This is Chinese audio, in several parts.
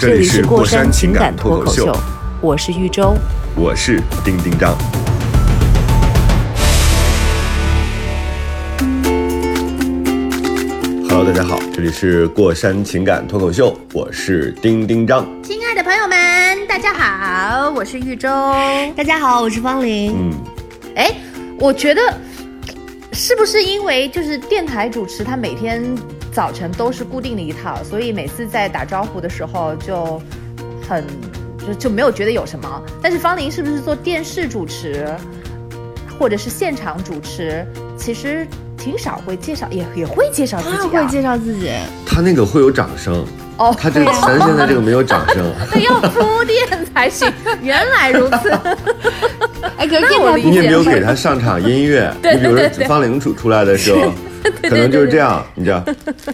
这这里里是过山情感脱口秀，，我是玉州。我是丁丁张。Hello，大家好，这里是过山情感脱口秀，我是丁丁张。亲爱的朋友们，大家好，我是玉州。大家好，我是方玲。嗯，哎，我觉得是不是因为就是电台主持他每天早晨都是固定的一套，所以每次在打招呼的时候就很就就没有觉得有什么。但是方玲是不是做电视主持或者是现场主持，其实挺少会介绍，也也会介绍自己、啊，他会介绍自己，他那个会有掌声，哦，他这个咱现在这个没有掌声。那要铺垫才行。原来如此。哎，可是我理解你也没有给他上场音乐，对你比如说方玲出出来的时候，可能就是这样，你知道，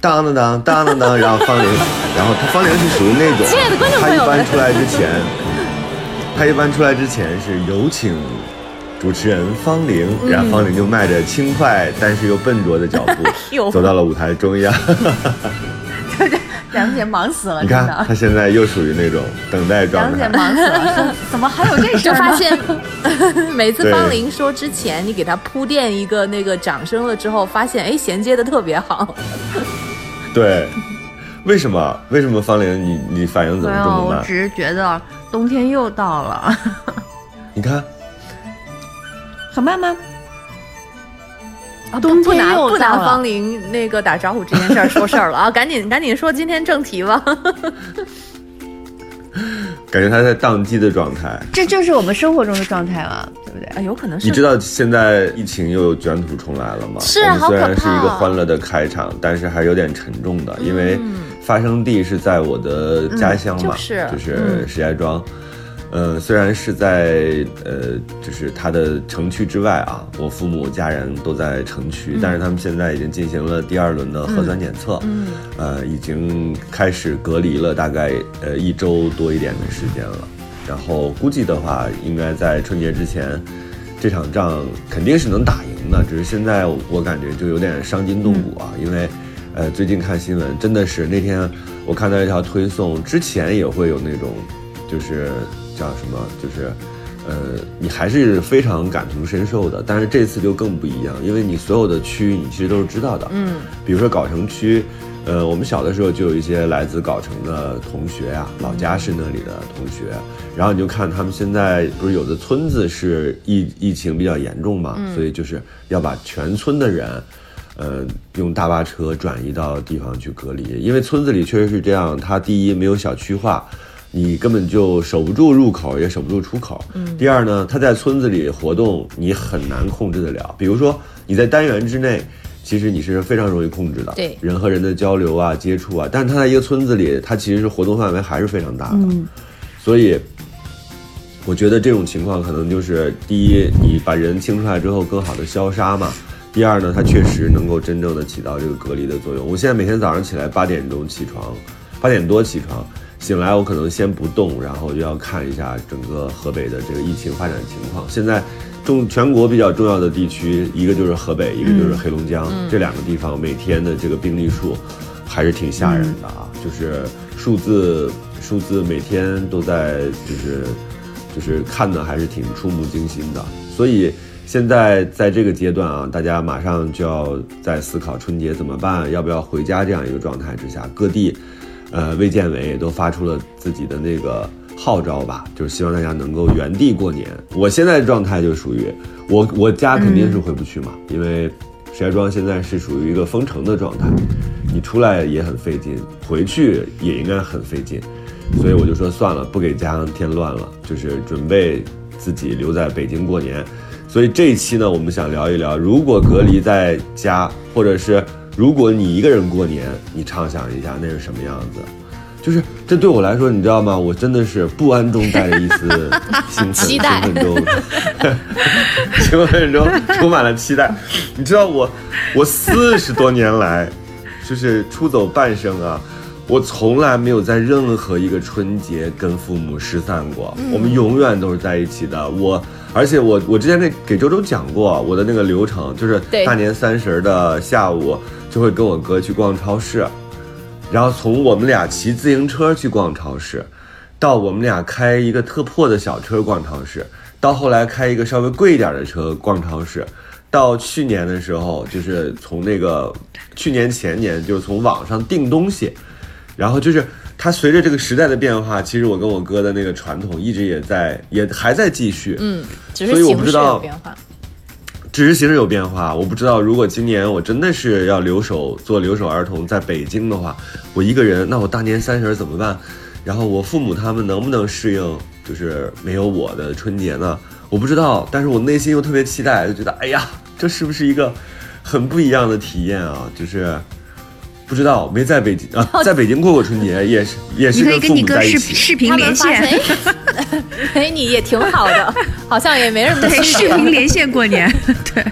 当当当当当当，然后方玲，然后他方玲是属于那种，亲爱的观众他朋友们一般出来之前，他一般出来之前是有请主持人方玲，嗯。然后方玲就迈着轻快但是又笨拙的脚步 走到了舞台中央。梁姐忙死了，你看真的。他现在又属于那种等待状态。杨姐。忙死了，怎么还有这事儿？就发现 每次方玲说之前，你给他铺垫一个那个掌声了之后，发现哎衔接的特别好。对，为什么？为什么方玲你你反应怎，么这么慢？我只是觉得冬天又到了，你看。很慢吗？啊冬天不拿不拿方玲那个打招呼这件事儿说事儿了啊！赶紧赶紧说今天正题吧。感觉他在宕机的状态。这就是我们生活中的状态嘛，对不对？啊，有可能是你知道现在疫情又卷土重来了吗？是啊我们虽然好可怕是一个欢乐的开场，但是还有点沉重的，因为发生地是在我的家乡嘛，嗯就是就是石家庄。呃，虽然是在呃，就是它的城区之外啊，我父母家人都在城区，但是他们现在已经进行了第二轮的核酸检测，嗯呃，已经开始隔离了大概呃一周多一点的时间了。然后估计的话，应该在春节之前，这场仗肯定是能打赢的。只是现在我感觉就有点伤筋动骨啊，因为呃最近看新闻真的是那天我看到一条推送，之前也会有那种就是叫什么，就是。呃，你还是非常感同身受的，但是这次就更不一样，因为你所有的区你其实都是知道的，嗯，比如说藁城区，呃，我们小的时候就有一些来自藁城的同学呀、老家是那里的同学，然后你就看他们现在不是有的村子是疫疫情比较严重嘛，所以就是要把全村的人，呃，用大巴车转移到地方去隔离，因为村子里确实是这样，它第一没有小区化。你根本就守不住入口，也守不住出口。嗯。第二呢，它在村子里活动，你很难控制得了。比如说你在单元之内，其实你是非常容易控制的，对人和人的交流啊、接触啊，但是它在一个村子里，它其实是活动范围还是非常大的。嗯，所以，我觉得这种情况可能就是第一，你把人清出来之后，更好的消杀嘛。第二呢，它确实能够真正的起到这个隔离的作用。我现在每天早上起来八点钟起床，八点多起床，醒来我可能先不动，然后就要看一下整个河北的这个疫情发展情况。现在重全国比较重要的地区，一个就是河北，一个就是黑龙江，这两个地方每天的这个病例数还是挺吓人的啊，就是数字数字每天都在就是就是看的还是挺触目惊心的，所以。现在在这个阶段啊，大家马上就要在思考春节怎么办，要不要回家这样一个状态之下，各地，呃，卫健委也都发出了自己的那个号召吧，就是希望大家能够原地过年。我现在的状态就属于我我家肯定是回不去嘛，因为石家庄现在是属于一个封城的状态，你出来也很费劲，回去也应该很费劲，所以我就说算了，不给家乡添乱了，就是准备自己留在北京过年。所以这一期呢，我们想聊一聊，如果隔离在家，或者是如果你一个人过年，你畅想一下那是什么样子？就是这对我来说，你知道吗？我真的是不安中带着一丝兴奋，期待兴奋中，兴奋中充满了期待。你知道我，我四十多年来，就是出走半生啊，我从来没有在任何一个春节跟父母失散过，我们永远都是在一起的。我，而且我我之前那给周周讲过我的那个流程，就是大年三十的下午就会跟我哥去逛超市。然后从我们俩骑自行车去逛超市，到我们俩开一个特破的小车逛超市，到后来开一个稍微贵一点的车逛超市，到去年的时候，就是从那个去年前年，就是从网上订东西，然后就是它随着这个时代的变化，其实我跟我哥的那个传统一直也在，也还在继续。嗯，只所以是形式我不知道有变化。只是形式有变化，我不知道如果今年我真的是要留守做留守儿童在北京的话，我一个人，那我大年三十怎么办？然后我父母他们能不能适应，就是没有我的春节呢？我不知道，但是我内心又特别期待，就觉得哎呀，这是不是一个很不一样的体验啊？就是不知道，没在北京啊，在北京过过春节，也是也是你可以跟跟父母你哥视在一起。视频他们连线，哎，哎，你也挺好的，好像也没什么对，视频连线过年，对，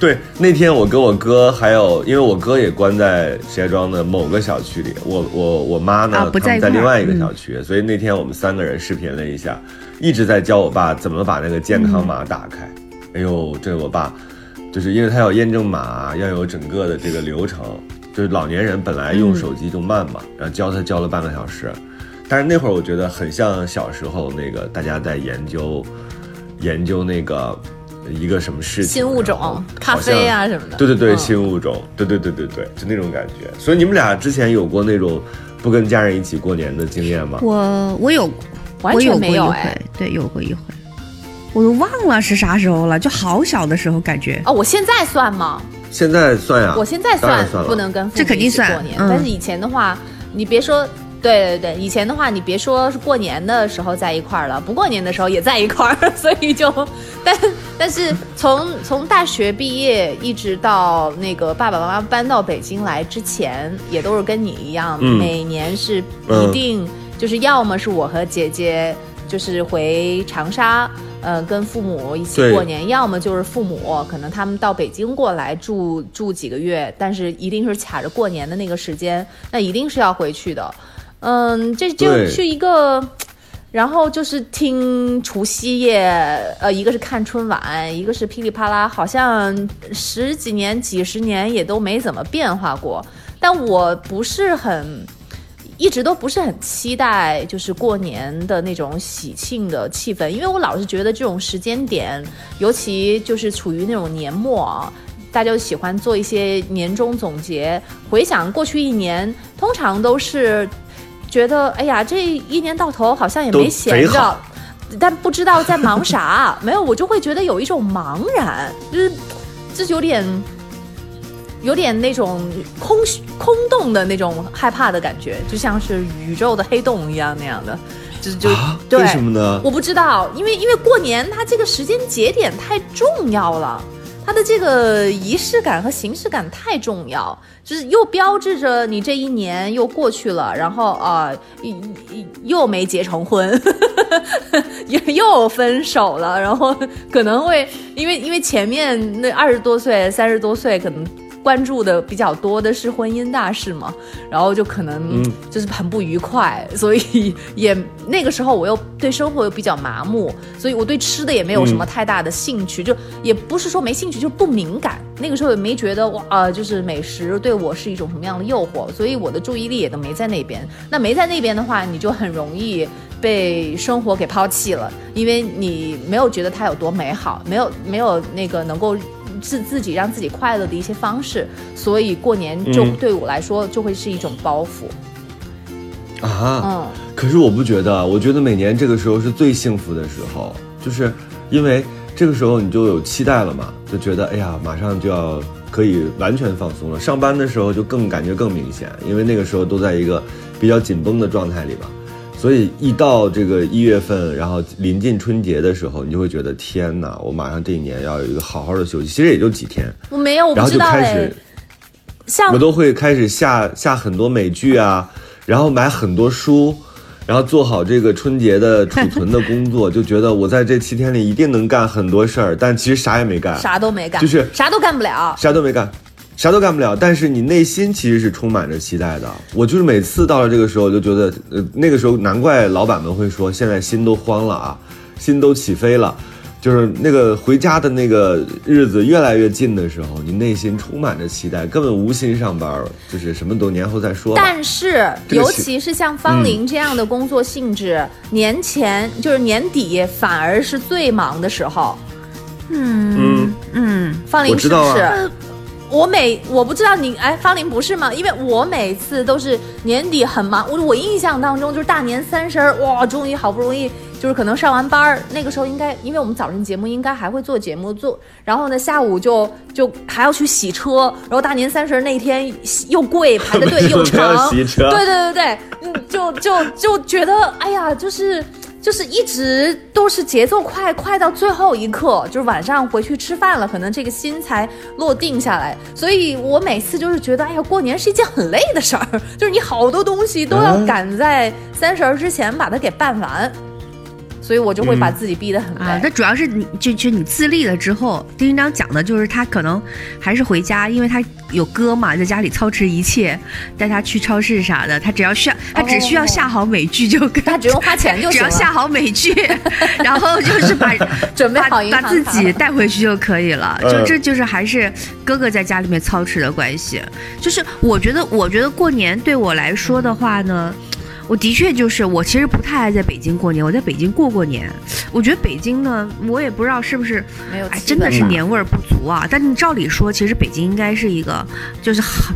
对，那天我跟我哥还有，因为我哥也关在石家庄的某个小区里，我我我妈呢，啊不在他们在另外一个嗯小区，所以那天我们三个人视频了一下，一直在教我爸怎么把那个健康码打开。哎呦，这我爸就是因为他要验证码，要有整个的这个流程，就是老年人本来用手机就慢嘛，然后教他教了半个小时，但是那会儿我觉得很像小时候那个大家在研究研究那个一个什么事情，新物种，咖啡啊什么的。对对对，嗯新物种，对对对对对，就那种感觉。所以你们俩之前有过那种不跟家人一起过年的经验吗？我我有完我有过一全没有哎回。，对，有过一回，我都忘了是啥时候了，就好小的时候感觉。哦，我现在算吗？现在算呀，我现在算了不能跟父母这肯定一起过算年，嗯但是以前的话，你别说。对对对，以前的话，你别说是过年的时候在一块儿了，不过年的时候也在一块儿，所以就，但但是从从大学毕业一直到那个爸爸妈妈搬到北京来之前，也都是跟你一样，嗯每年是一嗯定就是要么是我和姐姐就是回长沙，呃，跟父母一起过年，要么就是父母可能他们到北京过来住住几个月，但是一定是卡着过年的那个时间，那一定是要回去的。嗯，这就对是一个。然后就是听除夕夜，呃，一个是看春晚，一个是噼里啪啦，好像十几年、几十年也都没怎么变化过。但我不是很，一直都不是很期待，就是过年的那种喜庆的气氛，因为我老是觉得这种时间点，尤其就是处于那种年末啊。大家就喜欢做一些年终总结，回想过去一年，通常都是觉得，哎呀，这一年到头好像也没闲着，但不知道在忙啥。没有，我就会觉得有一种茫然，就是就是有点有点那种空虚空洞的那种害怕的感觉，就像是宇宙的黑洞一样那样的，就就、啊？对。为什么呢？我不知道，因为因为过年它这个时间节点太重要了，它的这个仪式感和形式感太重要，就是又标志着你这一年又过去了，然后啊、呃又又没结成婚，又又分手了，然后可能会因为因为前面那二十多岁、三十多岁可能。关注的比较多的是婚姻大事嘛，然后就可能嗯就是很不愉快，所以也那个时候我又对生活又比较麻木，所以我对吃的也没有什么太大的兴趣，就也不是说没兴趣，就不敏感。那个时候也没觉得哇、呃就是美食对我是一种什么样的诱惑，所以我的注意力也都没在那边。那没在那边的话，你就很容易被生活给抛弃了，因为你没有觉得它有多美好，没有没有那个能够。自自己让自己快乐的一些方式，所以过年就嗯对我来说就会是一种包袱。啊，嗯，可是我不觉得，我觉得每年这个时候是最幸福的时候，就是因为这个时候你就有期待了嘛，就觉得哎呀，马上就要可以完全放松了。上班的时候就更感觉更明显，因为那个时候都在一个比较紧绷的状态里嘛。所以一到这个一月份，然后临近春节的时候，你就会觉得天哪，我马上这一年要有一个好好的休息。其实也就几天，我没有，我然后不知道哎就开始。像我都会开始下下很多美剧啊，然后买很多书，然后做好这个春节的储存的工作，就觉得我在这七天里一定能干很多事儿，但其实啥也没干，啥都没干，就是啥都干不了。啥都没干，啥都干不了，但是你内心其实是充满着期待的。我就是每次到了这个时候，就觉得，呃，那个时候难怪老板们会说，现在心都慌了啊，心都起飞了。就是那个回家的那个日子越来越近的时候，你内心充满着期待，根本无心上班，就是什么都年后再说。但是，尤这个是其是像方林这样的工作性质，年前就是年底反而是最忙的时候。嗯，嗯嗯，方林是不是？我每我不知道你哎，方玲不是吗？因为我每次都是年底很忙，我我印象当中就是大年三十儿，哇，终于好不容易就是可能上完班儿，那个时候应该因为我们早晨节目应该还会做节目做，然后呢下午就就还要去洗车，然后大年三十儿那天又贵排的队又长，洗车对对对对，嗯，就就就觉得哎呀，就是。就是一直都是节奏快，快到最后一刻，就是晚上回去吃饭了，可能这个心才落定下来。所以我每次就是觉得，哎呀，过年是一件很累的事儿，就是你好多东西都要嗯赶在三十儿之前把它给办完，所以我就会把嗯自己逼得很累。啊，这主要是你就就你自立了之后，丁丁章讲的就是他可能还是回家，因为他有哥嘛，在家里操持一切，带他去超市啥的，他只要需要他只需要下好美剧就。他只用花钱就只行了，要下好美剧，然后就是把 准备把好银把自己带回去就可以了。嗯就这就是还是哥哥在家里面操持的关系。就是我觉得，我觉得过年对我来说的话呢。我的确就是，我其实不太爱在北京过年。我在北京过过年，我觉得北京呢，我也不知道是不是，哎，没有气真的是年味儿不足啊。但是照理说，其实北京应该是一个，就是很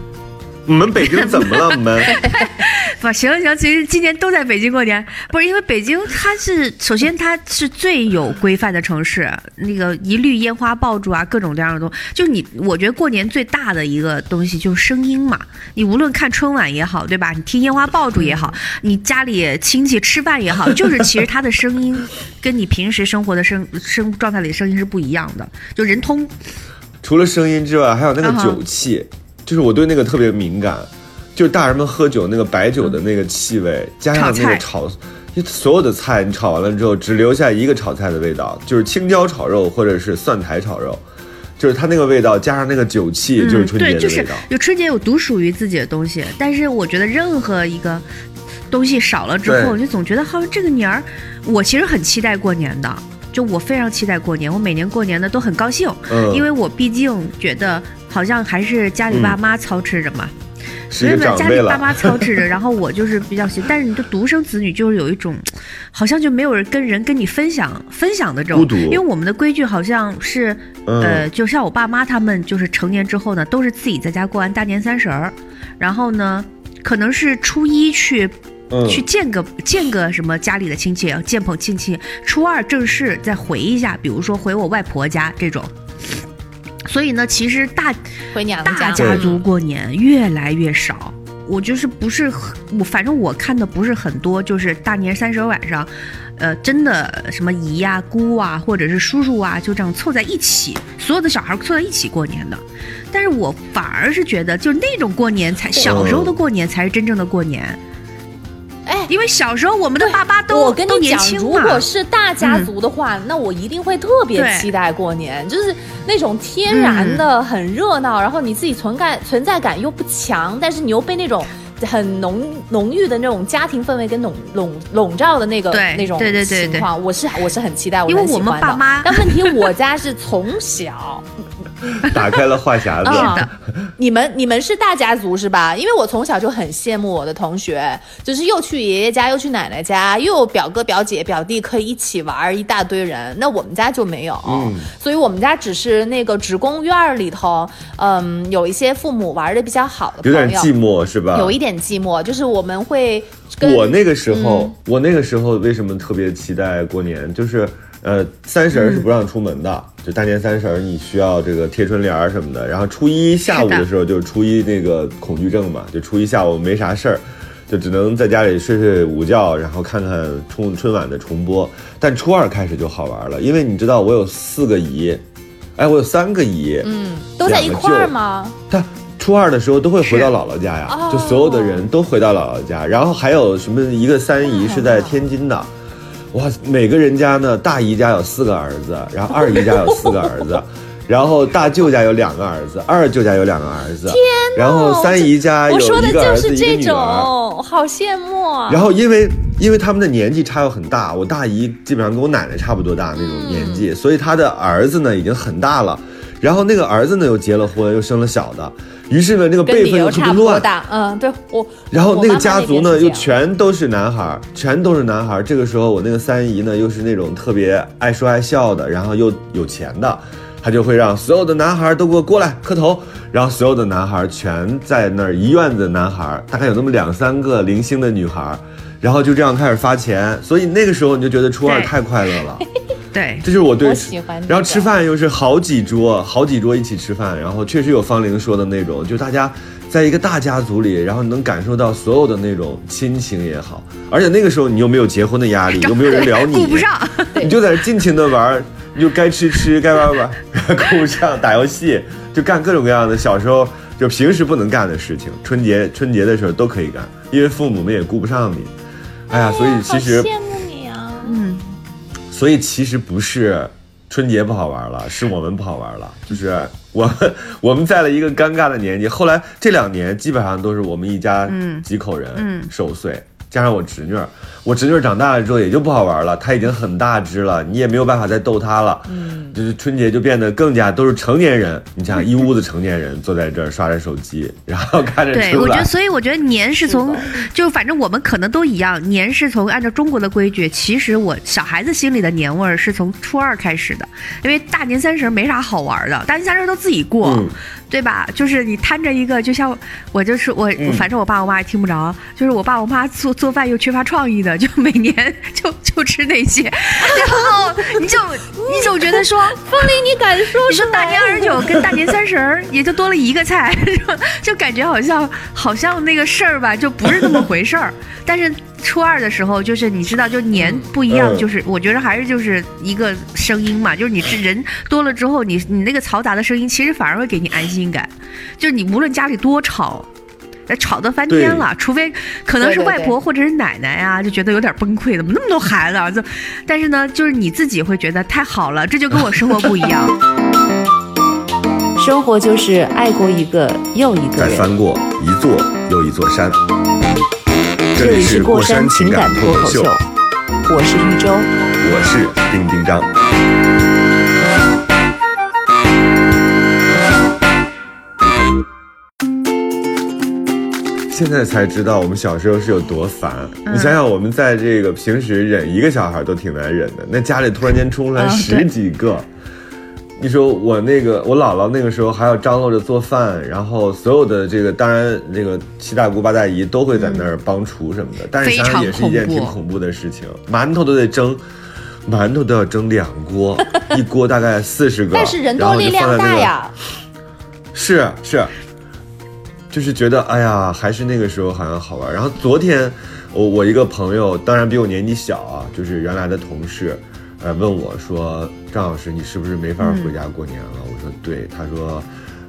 你们北京怎么了？我们 不行行，其实今年都在北京过年，不是因为北京它是首先它是最有规范的城市，那个一律烟花爆竹啊，各种各样的东西，就你我觉得过年最大的一个东西就是声音嘛，你无论看春晚也好，对吧？你听烟花爆竹也好，你家里亲戚吃饭也好，就是其实它的声音跟你平时生活的声声状态里的声音是不一样的，就人通除了声音之外，还有那个酒气，就是我对那个特别敏感，就是大人们喝酒那个白酒的那个气味，加上那个炒，因为所有的菜你炒完了之后，只留下一个炒菜的味道，就是青椒炒肉或者是蒜苔炒肉，就是它那个味道加上那个酒气，就是春节嗯对，就是的味道。有春节有独属于自己的东西，但是我觉得任何一个东西少了之后，我就总觉得好像这个年儿，我其实很期待过年的。就我非常期待过年，我每年过年的都很高兴，嗯，因为我毕竟觉得好像还是家里爸妈操持着嘛，所以呢，家里爸妈操持着，然后我就是比较喜，但是你的独生子女就是有一种，好像就没有人跟人跟你分享分享的这种因为我们的规矩好像是，呃，嗯，就像我爸妈他们就是成年之后呢，都是自己在家过完大年三十儿，然后呢，可能是初一去嗯去见个见个什么家里的亲戚，见朋亲戚，初二正式再回一下，比如说回我外婆家这种。所以呢，其实大回娘大家家族过年越来越少。我就是不是很我，反正我看的不是很多，就是大年三十晚上，呃，真的什么姨呀、姑啊，或者是叔叔啊，就这样凑在一起，所有的小孩凑在一起过年的。但是我反而是觉得，就那种过年才小时候的过年才是真正的过年，哎，因为小时候我们的爸爸都我跟都你讲，如果是大家族的话，那我一定会特别期待过年，就是那种天然的、很热闹，然后你自己存在存在感又不强，但是你又被那种。很浓浓郁的那种家庭氛围跟笼笼笼罩的那个对那种对对对情况，我是我是很期待，我因为我们很喜欢的。爸妈。但问题我家是从小 打开了话匣子，啊，你们你们是大家族是吧？因为我从小就很羡慕我的同学，就是又去爷爷家，又去奶奶家，又有表哥表姐表弟可以一起玩儿，一大堆人。那我们家就没有，嗯所以我们家只是那个职工院儿里头，嗯，有一些父母玩的比较好的有朋友，点寂寞是吧？有一点寂寞，就是我们会跟我那个时候，嗯我那个时候为什么特别期待过年？就是呃，三十儿是不让出门的，就大年三十儿你需要这个贴春联儿什么的。然后初一下午的时候，就是初一那个恐惧症嘛，就初一下午没啥事儿，就只能在家里睡睡午觉，然后看看春春晚的重播。但初二开始就好玩了，因为你知道我有四个姨，哎，我有三个姨，嗯都在一块儿吗？他初二的时候都会回到姥姥家呀，就所有的人都回到姥姥家，然后还有什么一个三姨是在天津的，哇，每个人家呢，大姨家有四个儿子，然后二姨家有四个儿子。然后大舅家有两个儿子，二舅家有两个儿子，天然后三姨家有一个儿子就是这一个女儿。种，好羡慕啊！然后因为因为他们的年纪差又很大，我大姨基本上跟我奶奶差不多大那种年纪，所以她的儿子呢已经很大了，然后那个儿子呢又结了婚，又生了小的，于是呢那个辈分又特别乱。大，嗯，对我。然后那个家族呢又全都是男孩儿，全都是男孩儿。这个时候我那个三姨呢又是那种特别爱说爱笑的，然后又有钱的，她就会让所有的男孩儿都给我过来磕头，然后所有的男孩儿全在那儿一院子男孩儿，大概有那么两三个零星的女孩儿，然后就这样开始发钱。所以那个时候你就觉得初二太快乐了。对，这就是我对我喜欢这然后吃饭又是好几桌，好几桌一起吃饭，然后确实有方玲说的那种，就大家在一个大家族里，然后能感受到所有的那种亲情也好，而且那个时候你又没有结婚的压力，又没有人聊你，顾不上。你就在这尽情的玩，你就该吃吃，该玩玩，顾不上打游戏，就干各种各样的小时候就平时不能干的事情，春节春节的时候都可以干，因为父母们也顾不上你。哎呀，所以其实所以其实不是春节不好玩了，是我们不好玩了。就是我们 我们在了一个尴尬的年纪。后来这两年基本上都是我们一家嗯几口人嗯守岁，加上我侄女儿。我侄女儿长大了之后也就不好玩了，她已经很大只了，你也没有办法再逗她了。嗯，就是春节就变得更加都是成年人。你想一屋子成年人坐在这儿刷着手机，然后看着对，我觉得，。所以我觉得年是从，就反正我们可能都一样，年是从按照中国的规矩，其实我小孩子心里的年味儿是从初二开始的，因为大年三十没啥好玩的，大年三十都自己过，嗯对吧？就是你摊着一个，就像我就是我，嗯反正我爸我妈也听不着，就是我爸我妈做做饭又缺乏创意的，就每年 就就吃那些，然后你就你总觉得说。风铃，你敢说你说大年二十九跟大年三十儿也就多了一个菜，就 就感觉好像好像那个事儿吧，就不是那么回事儿。但是初二的时候，就是你知道，就年不一样，嗯就是我觉得还是就是一个声音嘛，就是你这人多了之后，你你那个嘈杂的声音，其实反而会给你安心感。就是你无论家里多吵。呃吵得翻天了，除非可能是外婆或者是奶奶呀、就觉得有点崩溃，怎么那么多孩子啊？就，但是呢，就是你自己会觉得太好了，这就跟我生活不一样。生活就是爱过一个又一个人。再翻过一座又一座山。这里是过山情感脱口秀，我是玉州。我是丁丁张。现在才知道我们小时候是有多烦。你想想，我们在这个平时忍一个小孩都挺难忍的，那家里突然间冲出来啊十几个。你说我那个我姥姥那个时候还要张罗着做饭，然后所有的这个当然那个七大姑八大姨都会在那儿帮厨什么的，但是想想也是一件挺恐怖。的事情，馒头都得蒸，馒头都要蒸两锅，一锅大概四十个，但是人然后就多力量放在那个大呀，是是，就是觉得哎呀，还是那个时候好像好玩。然后昨天我我一个朋友，当然比我年纪小啊，就是原来的同事，呃，问我说：“张老师，你是不是没法回家过年了？”我说：“对。”他说。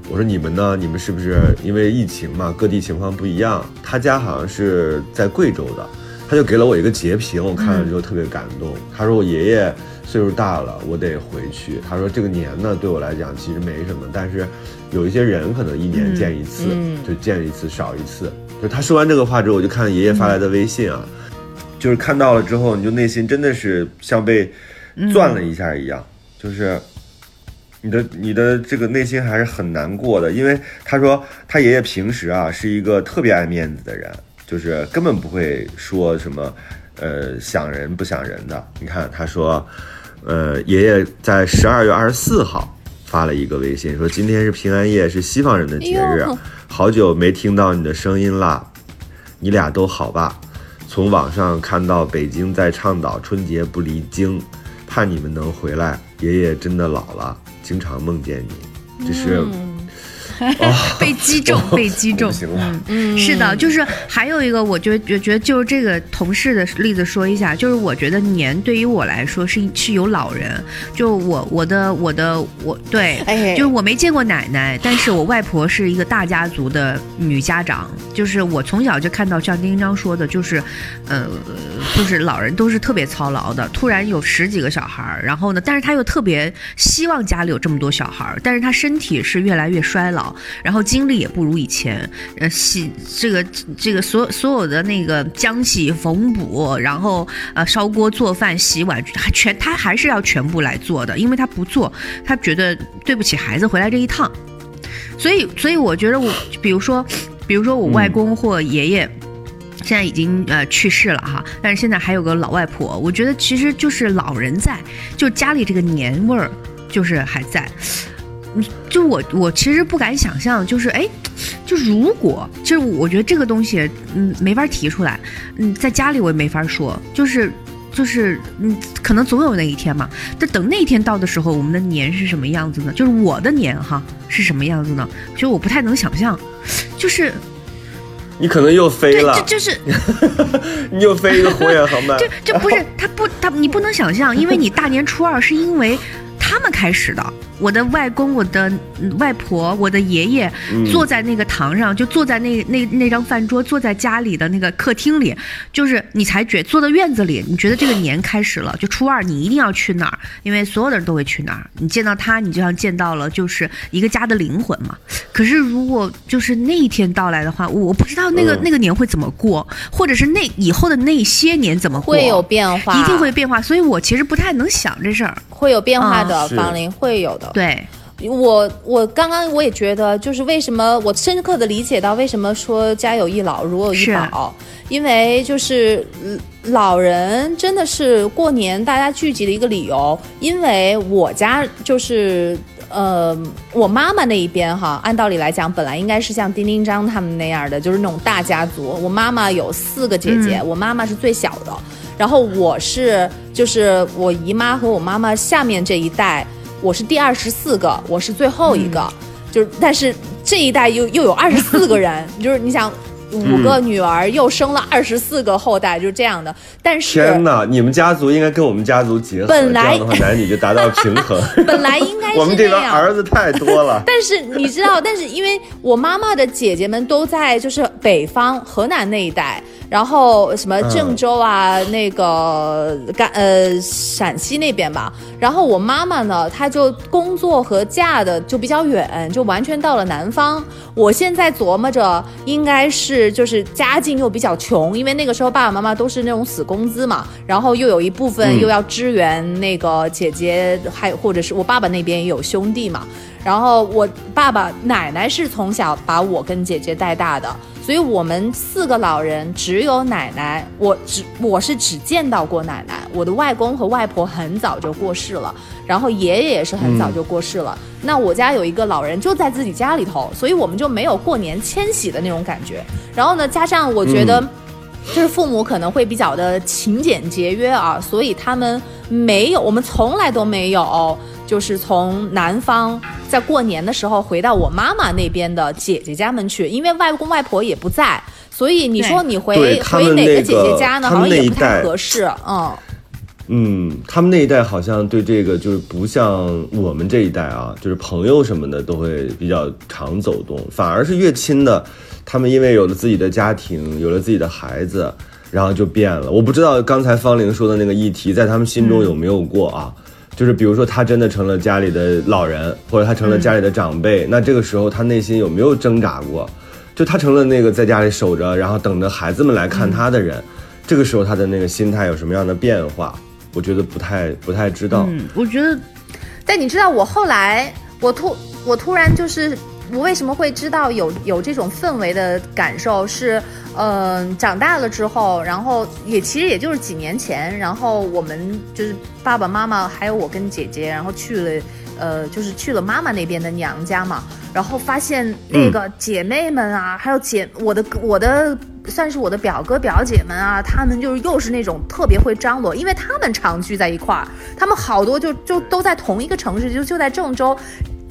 我说你们呢？你们是不是因为疫情嘛，各地情况不一样？他家好像是在贵州的，他就给了我一个截屏，我看了之后特别感动。他说我爷爷岁数大了，我得回去。他说这个年呢对我来讲其实没什么，但是有一些人可能一年见一次，嗯就见一次少一次。就他说完这个话之后，我就看爷爷发来的微信啊，就是看到了之后，你就内心真的是像被攥了一下一样，就是。你的你的这个内心还是很难过的，因为他说他爷爷平时啊是一个特别爱面子的人，就是根本不会说什么，呃想人不想人的。你看他说，呃爷爷在十二月二十四号发了一个微信，说今天是平安夜，是西方人的节日哎，好久没听到你的声音啦，你俩都好吧？从网上看到北京在倡导春节不离京，盼你们能回来。爷爷真的老了，经常梦见你。这是、被击中，被击中。不。行了，嗯是的，就是还有一个，我觉得觉觉得就是这个同事的例子说一下，就是我觉得年对于我来说是是有老人，就我我的我的我对，哎就是我没见过奶奶，但是我外婆是一个大家族的女家长，就是我从小就看到像丁丁章说的，就是，呃，就是老人都是特别操劳的，突然有十几个小孩儿，然后呢，但是他又特别希望家里有这么多小孩儿，但是他身体是越来越衰老，然后精力也不如以前，呃，洗这个这个所所有的那个浆洗缝补，然后呃烧锅做饭洗碗，全他还是要全部来做的，因为他不做，他觉得对不起孩子回来这一趟，所以所以我觉得我比如说比如说我外公或爷爷。现在已经呃去世了哈，但是现在还有个老外婆，我觉得其实就是老人在，就家里这个年味儿就是还在。嗯就我我其实不敢想象，就是哎，就如果就是我觉得这个东西嗯没法提出来，嗯在家里我也没法说，就是就是嗯可能总有那一天嘛。但等那一天到的时候，我们的年是什么样子呢？就是我的年哈是什么样子呢？其实我不太能想象，就是你可能又飞对，了这，就是 你又飞一个火眼航 班这，这不是他不他你不能想象，因为你大年初二是因为他们开始的。我的外公、我的嗯外婆、我的爷爷嗯坐在那个堂上，就坐在那那那张饭桌，坐在家里的那个客厅里，就是你才觉坐在院子里，你觉得这个年开始了，就初二你一定要去哪儿，因为所有的人都会去哪儿。你见到他，你就像见到了就是一个家的灵魂嘛。可是如果就是那一天到来的话，我不知道那个、嗯那个年会怎么过，或者是那以后的那些年怎么过，会有变化，一定会变化，所以我其实不太能想这事儿。会有变化的，啊是芳龄会有的。对，我我刚刚我也觉得，就是为什么我深刻的理解到为什么说家有一老如有一宝，因为就是嗯老人真的是过年大家聚集的一个理由。因为我家就是呃，我妈妈那一边哈，按道理来讲，本来应该是像丁丁张他们那样的，就是那种大家族。我妈妈有四个姐姐，我妈妈是最小的，然后我是就是我姨妈和我妈妈下面这一代，我是第二十四个，我是最后一个，就是但是这一代又又有二十四个人，就是你想。五个女儿又生了二十四个后代，就是这样的。但是天哪！你们家族应该跟我们家族结合，本来这样的话男女就达到平衡。本来应该是我们这边那样，儿子太多了。但是你知道，但是因为我妈妈的姐姐们都在就是北方河南那一带，然后什么郑州啊，那个甘呃陕西那边吧。然后我妈妈呢，她就工作和嫁的就比较远，就完全到了南方。我现在琢磨着，应该是就是家境又比较穷，因为那个时候爸爸妈妈都是那种死工资嘛，然后又有一部分嗯又要支援那个姐姐，还或者是我爸爸那边也有兄弟嘛。然后我爸爸奶奶是从小把我跟姐姐带大的，所以我们四个老人只有奶奶，我只我是只见到过奶奶，我的外公和外婆很早就过世了，然后爷爷也是很早就过世了。那我家有一个老人就在自己家里头，所以我们就没有过年迁徙的那种感觉。然后呢，加上我觉得。就是父母可能会比较的勤俭节约啊，所以他们没有，我们从来都没有，就是从南方在过年的时候回到我妈妈那边的姐姐家们去，因为外公外婆也不在，所以你说你回回哪个姐姐家呢？好像也不太合适，嗯。嗯，他们那一代好像对这个就是不像我们这一代啊，就是朋友什么的都会比较常走动，反而是越亲的，他们因为有了自己的家庭，有了自己的孩子，然后就变了。我不知道刚才方玲说的那个议题在他们心中有没有过啊？就是比如说他真的成了家里的老人，或者他成了家里的长辈，那这个时候他内心有没有挣扎过？就他成了那个在家里守着，然后等着孩子们来看他的人，这个时候他的那个心态有什么样的变化？我觉得不太不太知道。嗯，我觉得但你知道，我后来我突我突然就是我为什么会知道有有这种氛围的感受是，嗯、长大了之后，然后也其实也就是几年前，然后我们就是爸爸妈妈还有我跟姐姐，然后去了。呃，就是去了妈妈那边的娘家嘛，然后发现那个姐妹们啊，还有姐我的我的算是我的表哥表姐们啊，他们就是又是那种特别会张罗，因为他们常聚在一块儿，他们好多就就都在同一个城市，就就在郑州。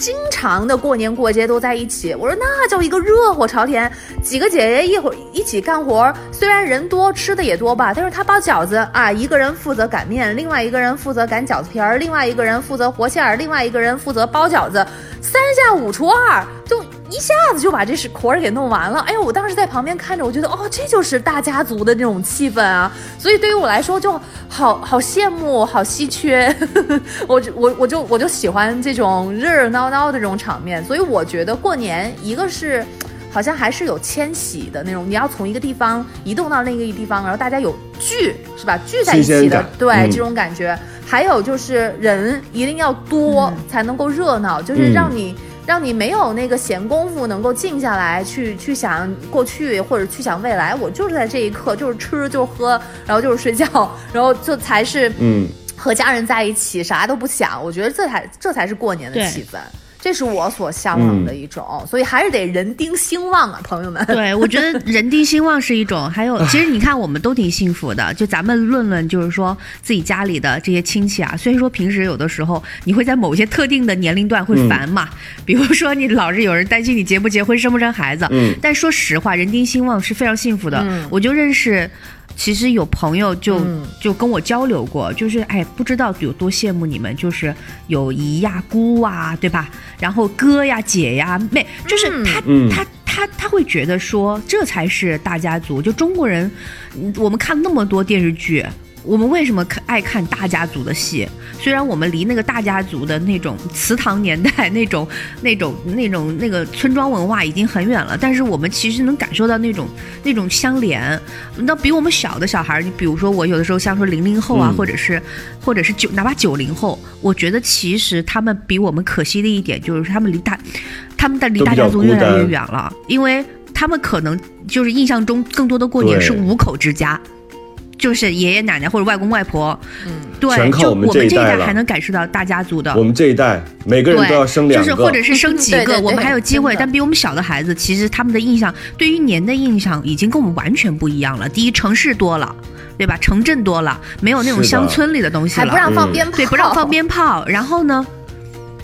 经常的过年过节都在一起。我说那叫一个热火朝天，几个姐姐一会儿一起干活，虽然人多吃的也多吧，但是她包饺子啊，一个人负责擀面，另外一个人负责擀饺子皮儿，另外一个人负责和馅儿，另外一个人负责包饺子，三下五除二就。一下子就把这事活儿给弄完了，哎呦！我当时在旁边看着，我觉得哦，这就是大家族的那种气氛啊，所以对于我来说就好好羡慕，好稀缺。我就我我就我就喜欢这种热热闹闹的这种场面，所以我觉得过年一个是好像还是有迁徙的那种，你要从一个地方移动到另一个地方，然后大家有聚是吧？聚在一起的对、嗯这种感觉。还有就是人一定要多、才能够热闹，就是嗯让你。让你没有那个闲工夫能够静下来去去想过去或者去想未来，我就是在这一刻就是吃就是喝，然后就是睡觉，然后这才是嗯，和家人在一起，啥都不想。我觉得这才这才是过年的气氛，这是我所向往的一种，所以还是得人丁兴旺啊，朋友们。对，我觉得人丁兴旺是一种，还有 其实你看我们都挺幸福的。就咱们论论，就是说自己家里的这些亲戚啊，虽然说平时有的时候你会在某些特定的年龄段会烦嘛，比如说你老是有人担心你结不结婚、生不生孩子，嗯但说实话，人丁兴旺是非常幸福的。嗯我就认识。其实有朋友就、嗯就跟我交流过，就是哎，不知道有多羡慕你们，就是有姨呀、姑啊，对吧？然后哥呀、姐呀、妹，就是他、嗯他他他会觉得说这才是大家族。就中国人，嗯我们看那么多电视剧，我们为什么看爱看大家族的戏？虽然我们离那个大家族的那种祠堂年代、那种、那种、那种、那个村庄文化已经很远了，但是我们其实能感受到那种、那种相连。那比我们小的小孩儿，你比如说我有的时候像说零零后啊，嗯或者是或者是九哪怕九零后，我觉得其实他们比我们可惜的一点就是他们离大，他们的离大家族越来越远了，因为他们可能就是印象中更多的过年是五口之家。就是爷爷奶奶或者外公外婆，嗯，对，就全靠我们这一代还能感受到大家族的我，们这一代每个人，都要生两个，就是或者是生几对对个，我们还有机会。但比我们小的孩子，其实他们的印象对于年的印象已经跟我们完全不一样了。第一，城市多了，对吧？城镇多了，没有那种乡村里的东西了。还不让放嗯鞭炮，对，不让放鞭炮。然后呢，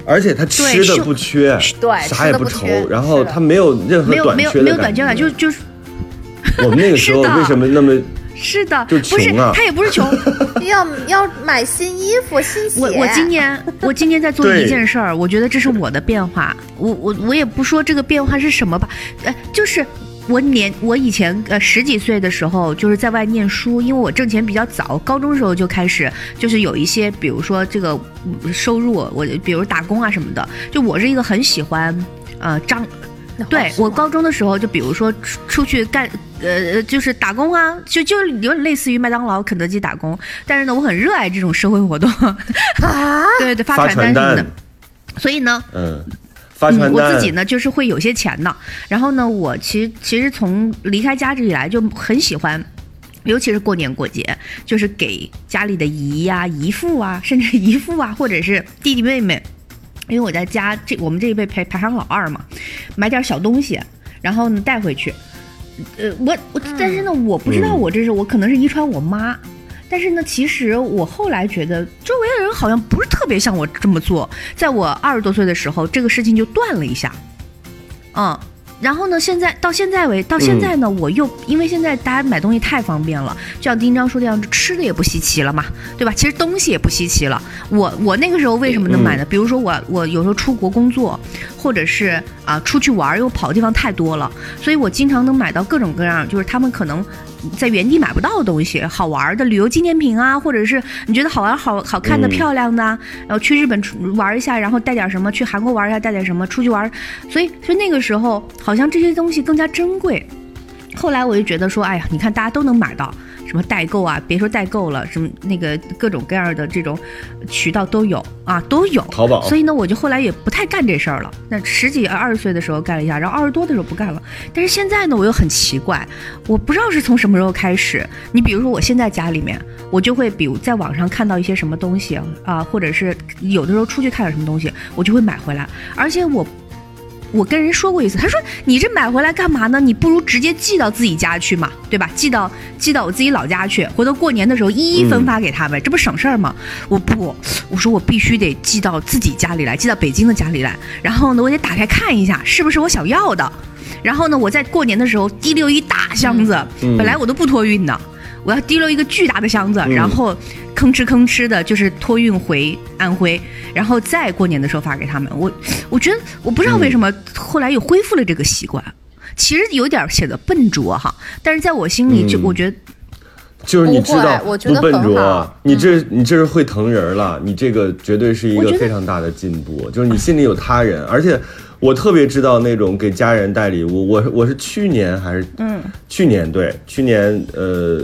而且他吃的不缺，对啥也不愁缺，然后他没有任何没有没有短缺没有短缺感，就就是 我们那个时候为什么那么是的，就不是穷啊他也不是穷。要要买新衣服、新鞋。我我今年我今年在做对一件事儿，我觉得这是我的变化。我我我也不说这个变化是什么吧，呃，就是。我年我以前呃十几岁的时候就是在外念书，因为我挣钱比较早，高中时候就开始就是有一些，比如说这个嗯收入，我比如打工啊什么的。就我是一个很喜欢呃张对我高中的时候，就比如说出出去干，呃，就是打工啊，就就有点类似于麦当劳、肯德基打工。但是呢，我很热爱这种社会活动，啊，对对，发发传传单什么的。所以呢，嗯发嗯，传单？我自己呢就是会有些钱的。然后呢，我其实其实从离开家这以来就很喜欢。尤其是过年过节，就是给家里的姨呀、姨父啊，甚至姨父啊，或者是弟弟妹妹，因为我在家这我们这一辈排排行老二嘛，买点小东西，然后呢带回去。呃，我我但是呢，我不知道嗯我这是我可能是遗传我妈，但是呢，其实我后来觉得周围的人好像不是特别像我这么做。在我二十多岁的时候，这个事情就断了一下，嗯。然后呢？现在到现在为到现在呢，我又因为现在大家买东西太方便了，就像丁章说的样，吃的也不稀奇了嘛，对吧？其实东西也不稀奇了。我我那个时候为什么能买呢？比如说我我有时候出国工作，或者是啊出去玩儿，因为我跑的地方太多了，所以我经常能买到各种各样，就是他们可能在原地买不到的东西，好玩儿的旅游纪念品啊，或者是你觉得好玩、好好看的、嗯漂亮的啊，然后去日本玩一下，然后带点什么；去韩国玩一下，带点什么；出去玩，所以所以那个时候好像这些东西更加珍贵。后来我就觉得说，哎呀，你看大家都能买到，什么代购啊，别说代购了，什么那个各种各样的这种渠道都有啊，都有。淘宝所以呢，我就后来也不太干这事儿了。那十几二十岁的时候干了一下，然后二十多的时候不干了。但是现在呢，我又很奇怪，我不知道是从什么时候开始。你比如说，我现在家里面，我就会比如在网上看到一些什么东西啊、或者是有的时候出去看点什么东西，我就会买回来，而且我。我跟人说过一次，他说你这买回来干嘛呢？你不如直接寄到自己家去嘛，对吧？寄到寄到我自己老家去，回头过年的时候一一分发给他们，这不省事儿吗？我不，我说我必须得寄到自己家里来，寄到北京的家里来，然后呢，我得打开看一下是不是我想要的，然后呢，我在过年的时候提溜一大箱子，嗯本来我都不托运的。我要提溜一个巨大的箱子，然后吭哧吭哧的，就是托运回安徽，然后再过年的时候发给他们。我我觉得我不知道为什么后来又恢复了这个习惯，其实有点显得笨拙哈，但是在我心里就嗯。我觉得就是你知道不会我觉得不笨拙，你这你这是会疼人了，你这个绝对是一个非常大的进步，就是你心里有他人，而且我特别知道那种给家人带礼物，我我是去年还是嗯。去年对去年呃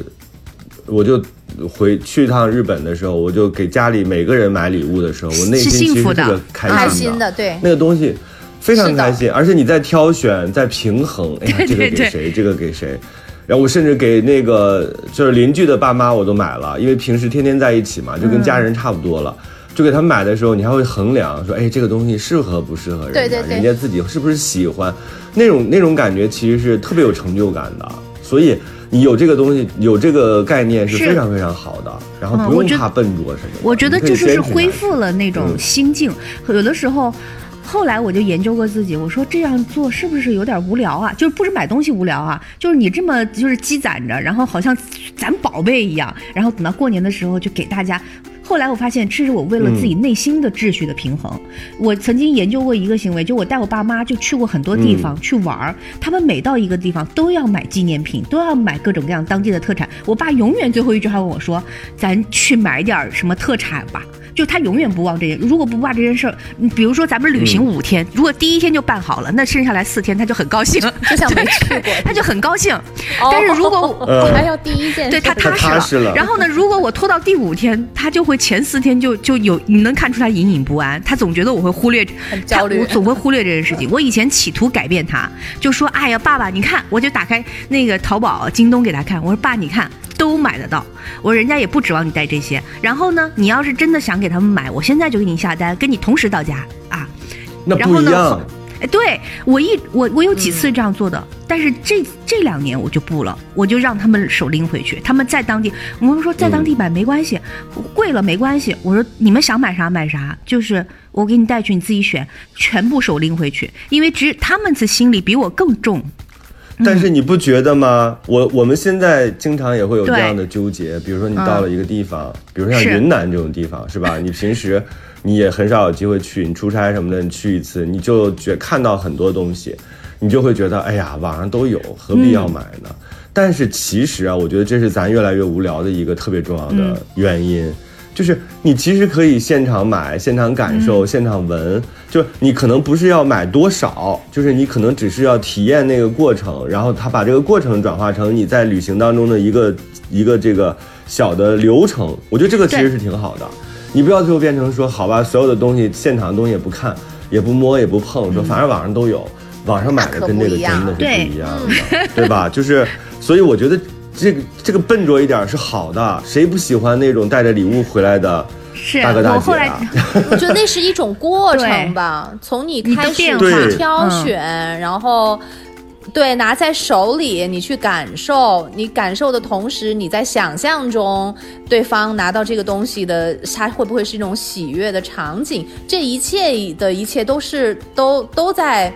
我就回去一趟日本的时候，我就给家里每个人买礼物的时候，我内心其实幸福的是个开开心心的，对，那个东西非常开心，而且你在挑选，在平衡，哎呀，这个给谁，这个给谁。然后我甚至给那个就是邻居的爸妈我都买了，因为平时天天在一起嘛，就跟家人差不多了。就给他们买的时候，你还会衡量说，哎，这个东西适合不适合人家，对对对。人家自己是不是喜欢，那种那种感觉其实是特别有成就感的。所以你有这个东西，有这个概念是是非常非常好的，然后不用怕笨拙什么的。我觉得这就是恢复了那种嗯心境。有的时候，后来我就研究过自己，我说这样做是不是有点无聊啊？就是不是买东西无聊啊，就是你这么就是积攒着，然后好像攒宝贝一样，然后等到过年的时候就给大家。后来我发现，这是我为了自己内心的秩序的平衡。我曾经研究过一个行为，就我带我爸妈就去过很多地方、去玩儿，他们每到一个地方都要买纪念品，都要买各种各样当地的特产。我爸永远最后一句话问我说：“咱去买点儿什么特产吧。”就他永远不忘这件，如果不把这件事儿，嗯比如说咱们旅行五天，如果第一天就办好了，那剩下来四天他就很高兴，就像没去过。他就很高兴。但是如果哦还要第一件事，对他他踏实了。实了然后呢，如果我拖到第五天，他就会前四天就就有你能看出他隐隐不安，他总觉得我会忽略，很焦虑他我总会忽略这件事情。我以前企图改变他，就说：“哎呀，爸爸，你看，我就打开那个淘宝、京东给他看，我说爸，你看。”都买得到，我说人家也不指望你带这些。然后呢，你要是真的想给他们买，我现在就给你下单，跟你同时到家啊。那然后呢不一样。哎，对我一我我有几次这样做的，但是这这两年我就不了，我就让他们手拎回去。他们在当地，我们说在当地买没关系，贵了没关系。我说你们想买啥买啥，就是我给你带去，你自己选，全部手拎回去，因为只他们的心里比我更重。但是你不觉得吗？我我们现在经常也会有这样的纠结，比如说你到了一个地方，比如说像云南这种地方，是吧？你平时你也很少有机会去，你出差什么的，你去一次，你就觉看到很多东西，你就会觉得，哎呀，网上都有，何必要买呢？但是其实啊，我觉得这是咱越来越无聊的一个特别重要的原因。就是你其实可以现场买、现场感受、现场闻，就你可能不是要买多少，就是你可能只是要体验那个过程，然后他把这个过程转化成你在旅行当中的一个一个这个小的流程。我觉得这个其实是挺好的。你不要最后变成说，好吧，所有的东西现场的东西也不看、也不摸、也不碰，说反正网上都有，网上买的跟这个真的是不一样的，对吧？就是，所以我觉得这个这个笨拙一点是好的，谁不喜欢那种带着礼物回来的是大哥大姐我后来啊？我觉得那是一种过程吧，从你开始去挑嗯选，然后。对，拿在手里，你去感受，你感受的同时，你在想象中对方拿到这个东西的，他会不会是一种喜悦的场景？这一切的一切都是都都在。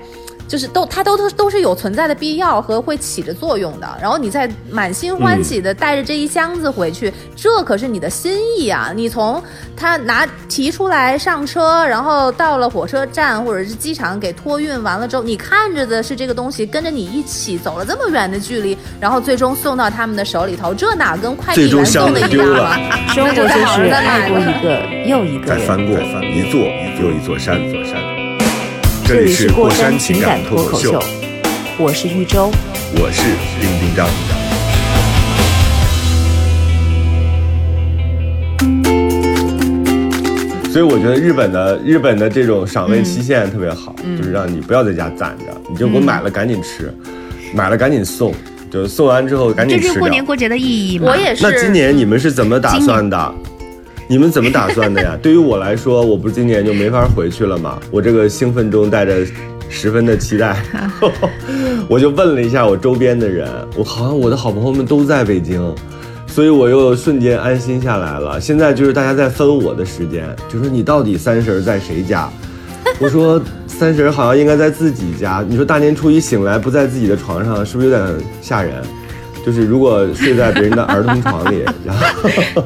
就是都，它都都都是有存在的必要和会起着作用的。然后你再满心欢喜的带着这一箱子回去，这可是你的心意啊！你从他拿提出来上车，然后到了火车站或者是机场给托运完了之后，你看着的是这个东西跟着你一起走了这么远的距离，然后最终送到他们的手里头，这哪跟快递员送的一样啊？生活就是爱过那一个又一个人。再翻过一座又一座山，座山。这里是过山情感脱口秀，我是玉州。我是丁丁张。所以我觉得日本的日本的这种赏味期限特别好，就是让你不要在家攒着，你就给我买了赶紧吃，买了赶紧送，就是送完之后赶紧吃掉这就是过。年过节的意义嘛。我也是。那今年你们是怎么打算的？你们怎么打算的呀？对于我来说，我不是今年就没法回去了吗？我这个兴奋中带着十分的期待。我就问了一下我周边的人，我好像我的好朋友们都在北京，所以我又瞬间安心下来了。现在就是大家在分我的时间，就说你到底三十在谁家？我说三十好像应该在自己家。你说大年初一醒来不在自己的床上，是不是有点吓人？就是如果睡在别人的儿童床里，然后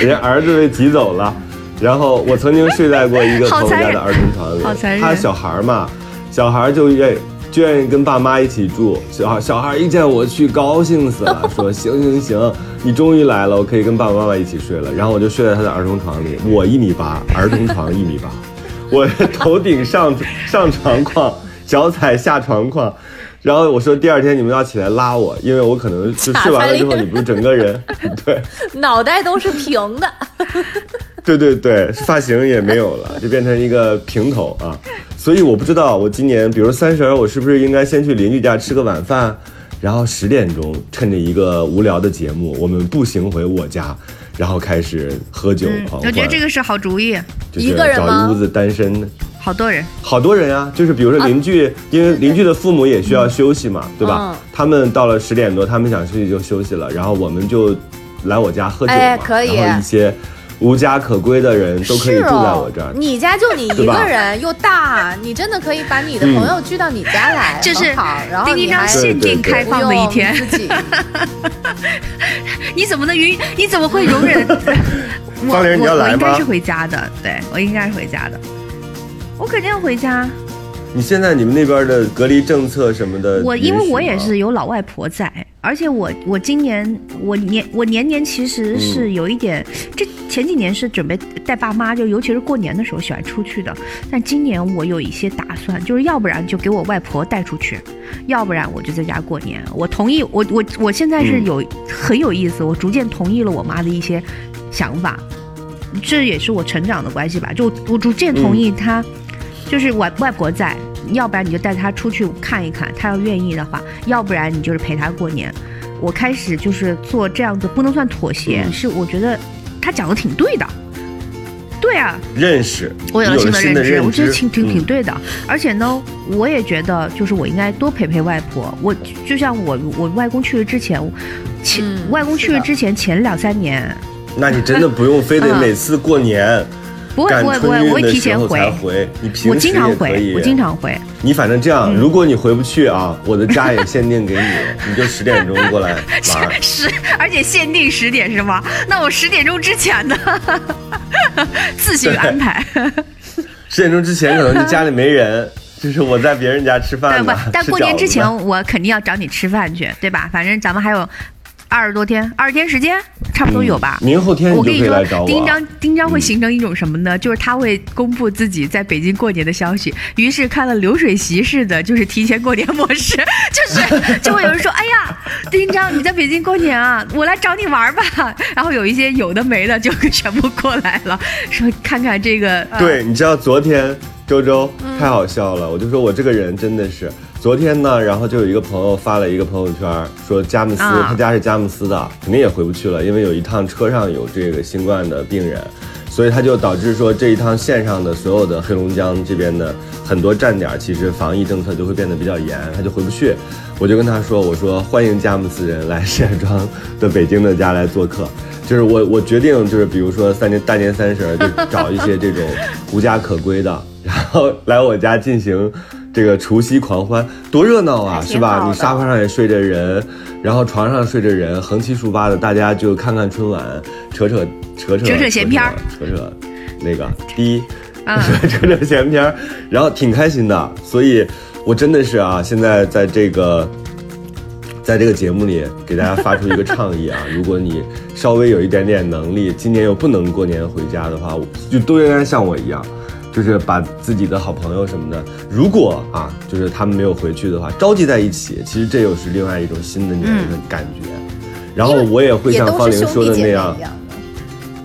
人家儿子被挤走了，然后我曾经睡在过一个朋友家的儿童床里好残，忍他小孩嘛，小孩就愿就愿意跟爸妈一起住，小孩小孩一见我去高兴死了，说行行行，你终于来了，我可以跟爸爸妈妈一起睡了。然后我就睡在他的儿童床里，我一米八，儿童床一米八，我头顶上上床框，脚踩下床框。然后我说第二天你们要起来拉我，因为我可能就睡完了之后，你不是整个人，对脑袋都是平的。对对对，发型也没有了，就变成一个平头啊。所以我不知道我今年，比如三十儿，我是不是应该先去邻居家吃个晚饭，然后十点钟趁着一个无聊的节目，我们步行回我家，然后开始喝酒狂欢。我觉得这个是好主意，就是一个人吗找一屋子单身的。好多人。好多人啊，就是比如说邻居，因为邻居的父母也需要休息嘛，对吧？嗯他们到了十点多，他们想休息就休息了，然后我们就来我家喝酒嘛。哎可以然后一些无家可归的人都可以住在哦我这儿。你家就你一个人，又大，你真的可以把你的朋友聚到你家来，就是。然后你还限定开放的一天 你怎么能允？你怎么会容忍？我方玲你要我我来吗应该是回家的，对我应该是回家的，我肯定要回家。你现在你们那边的隔离政策什么的，我因为我也是有老外婆在，而且我我今年我年我年年其实嗯是有一点，这前几年是准备带爸妈，就尤其是过年的时候喜欢出去的，但今年我有一些打算，就是要不然就给我外婆带出去，要不然我就在家过年。我同意，我我我现在是嗯有、很有意思，我逐渐同意了我妈的一些想法，这也是我成长的关系吧。就我逐渐同意她，就是外外婆在，要不然你就带她出去看一看，她要愿意的话，要不然你就是陪她过年。我开始就是做这样子，不能算妥协，嗯是我觉得他讲的挺对的。对啊，认识，我有了新的认知，我觉得挺挺挺嗯对的。而且呢，我也觉得就是我应该多陪陪外婆。我就像我我外公去世之前，前、嗯外公去世之前前两三年，那你真的不用非得 嗯每次过年不会不会不会，我会提前回，回，你平我时经常回。我经常回。你反正这样，嗯如果你回不去啊，我的家也限定给你，你就十点钟过来 玩儿。十，而且限定十点是吗？那我十点钟之前呢，自行安排。十点钟之前可能就家里没人，就是我在别人家吃饭对不？但过年之前我肯定要找你吃饭去，对吧？反正咱们还有二十多天，二十天时间，差不多有吧？嗯明后天我跟你说丁张丁张会嗯形成一种什么呢？就是他会公布自己在北京过年的消息，于是开了流水席似的，就是提前过年模式，就是就会有人说：“哎呀，丁张你在北京过年啊，我来找你玩吧。”然后有一些有的没的就全部过来了，说看看这个。呃对，你知道昨天周周嗯太好笑了，我就说我这个人真的是，昨天呢，然后就有一个朋友发了一个朋友圈，说佳木斯，啊他家是佳木斯的，肯定也回不去了，因为有一趟车上有这个新冠的病人，所以他就导致说这一趟线上的所有的黑龙江这边的很多站点，其实防疫政策就会变得比较严，他就回不去。我就跟他说，我说欢迎佳木斯人来石家庄的北京的家来做客。就是我，我决定就是，比如说三年大年三十儿，就找一些这种 无家可归的，然后来我家进行这个除夕狂欢，多热闹啊，是吧？你沙发上也睡着人，然后床上睡着人，横七竖八的，大家就看看春晚，扯扯扯扯扯扯闲篇儿扯扯那个第一，啊 扯扯闲篇儿，然后挺开心的。所以，我真的是啊，现在在这个。在这个节目里给大家发出一个倡议啊，如果你稍微有一点点能力，今年又不能过年回家的话，就都应该像我一样，就是把自己的好朋友什么的，如果啊，就是他们没有回去的话，召集在一起，其实这又是另外一种新的年的感觉。然后我也会像方玲说的那样，样。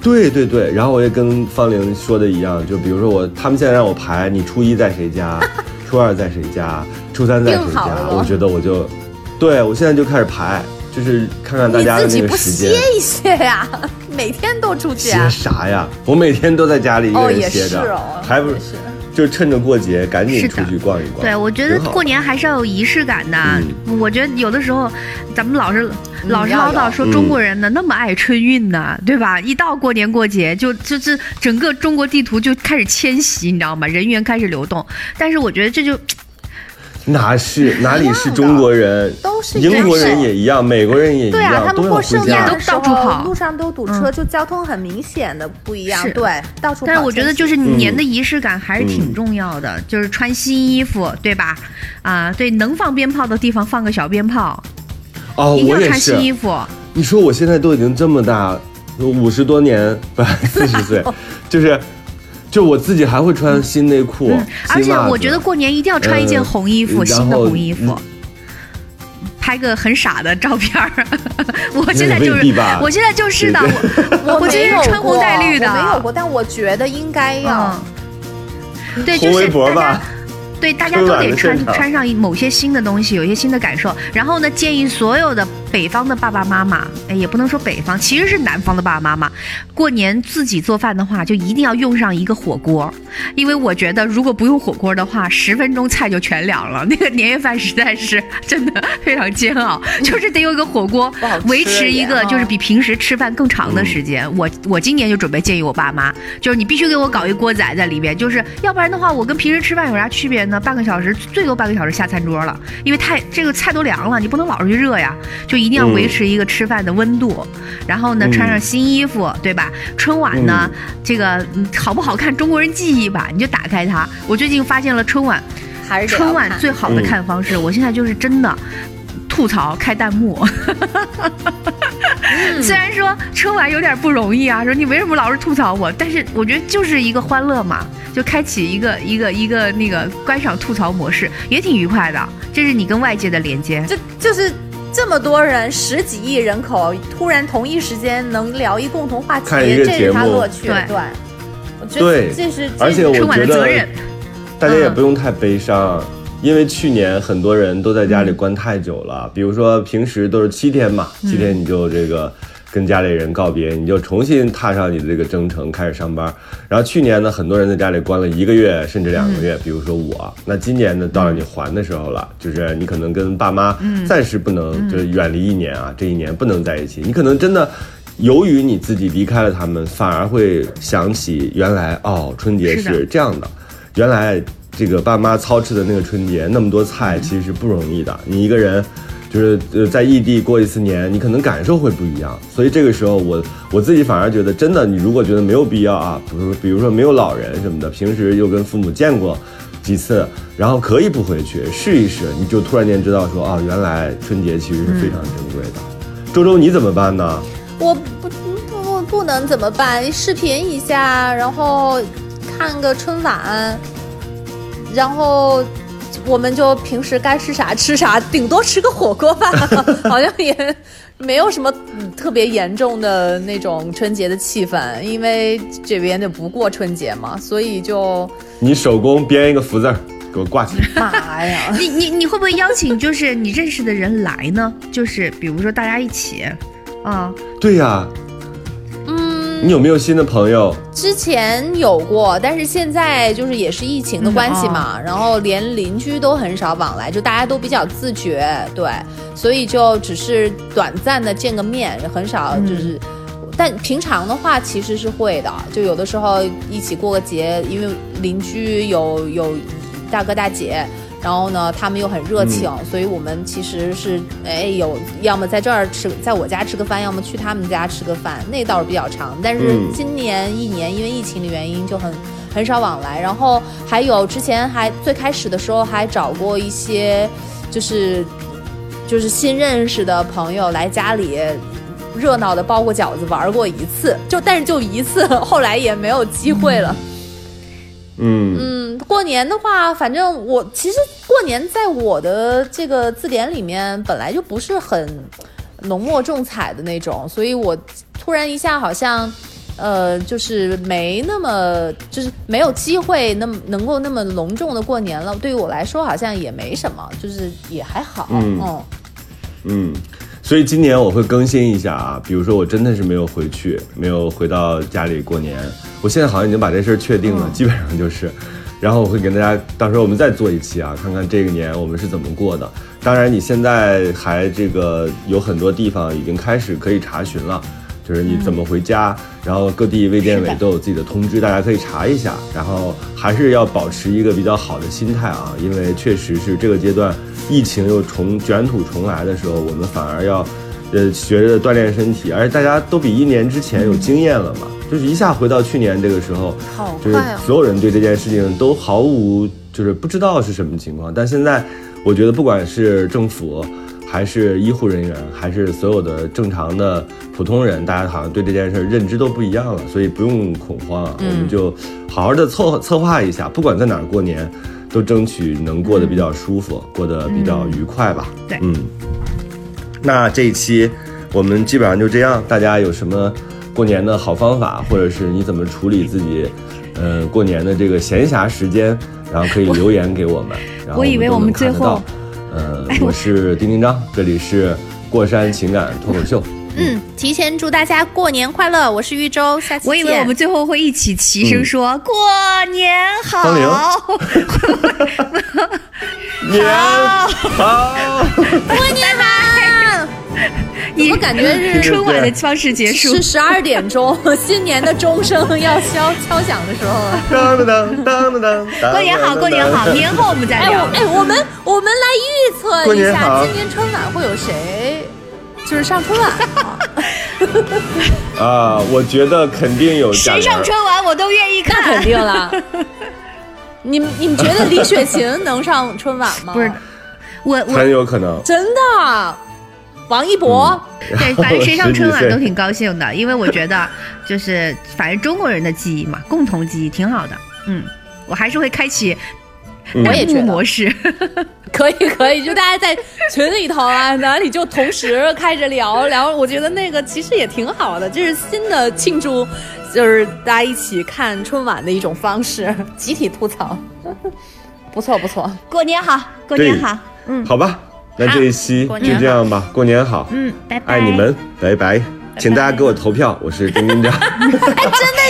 对对对，然后我也跟方玲说的一样，就比如说我，他们现在让我排，你初一在谁家，初二在谁家，初三在谁家我觉得我就，对我现在就开始排，就是看看大家的你自己不那个时间歇。一歇呀？每天都出去歇啊？啥呀？我每天都在家里一个哦，也是人歇着，哦，还不也是就趁着过节赶紧出去逛一逛。对，我觉得过年还是要有仪式感的。嗯我觉得有的时候，咱们老是老是唠叨说嗯中国人呢、那么爱春运呢，对吧？一到过年过节，就就是整个中国地图就开始迁徙，你知道吗？人员开始流动。但是我觉得这就哪是哪里是中国人？都是英国人人也一样，美国人也一样对啊，他们过圣诞的。时都到处候跑路上都堵车，就交通很明显的不一样。对，到处跑。但是我觉得就是嗯年的仪式感还是挺重要的，就是穿新衣服，对吧？啊，对，能放鞭炮的地方放个小鞭炮，哦，一定要我也是。穿新衣服。你说我现在都已经这么大，五十多年，不四十岁，就是，就我自己还会穿新内裤、嗯，而且我觉得过年一定要穿一件嗯红衣服，然新的红衣服。拍个很傻的照片儿，我现在就是我现在就是的，对我我今没有天穿红过带绿的，我没有过，但我觉得应该要。嗯，对，就红围是大家脖吧。对，大家都得穿穿上一某些新的东西，有一些新的感受。然后呢，建议所有的北方的爸爸妈妈，哎，也不能说北方，其实是南方的爸爸妈妈，过年自己做饭的话，就一定要用上一个火锅，因为我觉得如果不用火锅的话，十分钟菜就全凉了。那个年夜饭实在是真的非常煎熬，就是得有一个火锅 维持一个就是比平时吃饭更长的时间。我我今年就准备建议我爸妈，就是你必须给我搞一锅仔在里边，就是要不然的话，我跟平时吃饭有啥区别呢？半个小时最多半个小时下餐桌了，因为太这个菜都凉了，你不能老是去热呀，就一定要维持一个吃饭的温度。然后呢，嗯穿上新衣服，对吧？春晚呢，这个嗯好不好看，中国人记忆吧，你就打开它。我最近发现了春晚，还是春晚最好的嗯看方式，我现在就是真的吐槽开弹幕。虽然说春晚有点不容易啊，说你为什么老是吐槽我，但是我觉得就是一个欢乐嘛，就开启一个一个一个那个观赏吐槽模式，也挺愉快的。这是你跟外界的连接。就就是这么多人，十几亿人口，突然同一时间能聊一共同话题，这是他乐趣。对对，我觉得这是，而且我春晚的觉得责任，大家也嗯不用太悲伤，因为去年很多人都在家里关太久了。比如说平时都是七天嘛，七天你就这个跟家里人告别，你就重新踏上你的这个征程，开始上班。然后去年呢，很多人在家里关了一个月甚至两个月，比如说我。那今年呢，到了你还的时候了，就是你可能跟爸妈暂时不能就是远离一年啊，这一年不能在一起，你可能真的。由于你自己离开了他们，反而会想起原来哦，春节是这样的，原来这个爸妈操持的那个春节那么多菜，其实是不容易的。你一个人就是呃在异地过一次年，你可能感受会不一样。所以这个时候我我自己反而觉得，真的，你如果觉得没有必要啊，比如比如说没有老人什么的，平时又跟父母见过几次，然后可以不回去试一试，你就突然间知道说啊，原来春节其实是非常珍贵的。周周你怎么办呢？我不不不不能怎么办？视频一下，然后看个春晚，然后我们就平时该吃啥吃啥，顶多吃个火锅吧，好像也没有什么特别严重的那种春节的气氛，因为这边就不过春节嘛，所以就你手工编一个福字儿给我挂起来。妈呀！你你你会不会邀请就是你认识的人来呢？就是比如说大家一起，啊，对呀、嗯，你有没有新的朋友？之前有过，但是现在就是也是疫情的关系嘛，然后连邻居都很少往来，就大家都比较自觉，对，所以就只是短暂的见个面，很少就是。但平常的话其实是会的，就有的时候一起过个节，因为邻居有有大哥大姐，然后呢他们又很热情，所以我们其实是哎有要么在这儿吃，在我家吃个饭，要么去他们家吃个饭，那倒是比较长。但是嗯今年一年因为疫情的原因就很很少往来，然后还有之前还最开始的时候还找过一些就是就是新认识的朋友来家里。热闹的包过饺子，玩过一次，就但是就一次，后来也没有机会了。嗯，嗯嗯，过年的话，反正我其实过年在我的这个字典里面本来就不是很浓墨重彩的那种，所以我突然一下好像。呃，就是没那么，就是没有机会那么能够那么隆重的过年了。对于我来说，好像也没什么，就是也还好。嗯嗯嗯，所以今年我会更新一下啊，比如说我真的是没有回去，没有回到家里过年，我现在好像已经把这事儿确定了，基本上就是。然后我会给大家，到时候我们再做一期啊，看看这个年我们是怎么过的。当然，你现在还这个有很多地方已经开始可以查询了，就是你怎么回家，然后各地卫健委都有自己的通知，大家可以查一下。然后还是要保持一个比较好的心态啊，因为确实是这个阶段疫情又重卷土重来的时候，我们反而要呃学着锻炼身体，而且大家都比一年之前有经验了嘛，就是一下回到去年这个时候，就是！所有人对这件事情都毫无就是不知道是什么情况，但现在我觉得不管是政府，还是医护人员，还是所有的正常的普通人，大家好像对这件事认知都不一样了，所以不用恐慌啊，我们就好好的策策划一下，不管在哪儿过年，都争取能过得比较舒服，过得比较愉快吧。对嗯。那这一期我们基本上就这样，大家有什么过年的好方法，或者是你怎么处理自己，呃，过年的这个闲暇时间，然后可以留言给我们。然后我以为我们最后到，呃，我是丁丁张，这里是过山情感脱口秀。嗯，提前祝大家过年快乐！我是玉州，下期我以为见我们最后会一起齐声说、过年好。芳龄年好，过年好！你我感觉是春晚的方式结束是。十二点钟，新年的钟声要敲敲响的时候了。当当当当当当。过年好，过年好，年后我们再哎，聊我。哎，我们我们来预测一下，今年春晚会有谁，就是上春晚啊？啊，我觉得肯定有贾谁上。春晚我都愿意看肯。定了。你们你们觉得李雪琴能上春晚吗？不是，我我很有可能。真的。王一博，对，反正谁上春晚都挺高兴的，因为我觉得就是反正中国人的记忆嘛，共同记忆挺好的。嗯，我还是会开启嗯我也觉得幕模式。可以可以，就大家在群里头啊，哪里就同时开着聊聊，我觉得那个其实也挺好的，这是新的庆祝，就是大家一起看春晚的一种方式，集体吐槽，不错不错。过年好，过年好，嗯好吧，那这一期就这样吧，过年好，嗯，拜拜。爱你们，拜拜。请大家给我投票，我是丁丁张。真的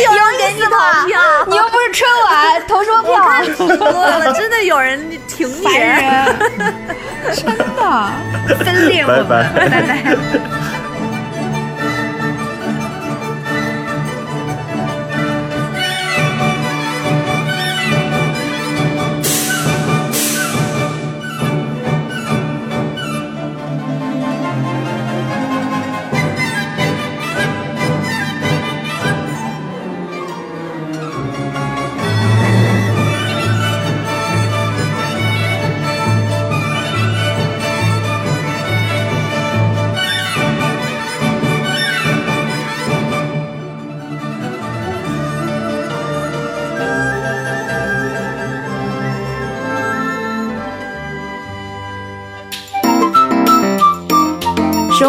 有人给你投票，你又不是春晚投什么票？多了，真的有人挺你。真的分裂我们，拜拜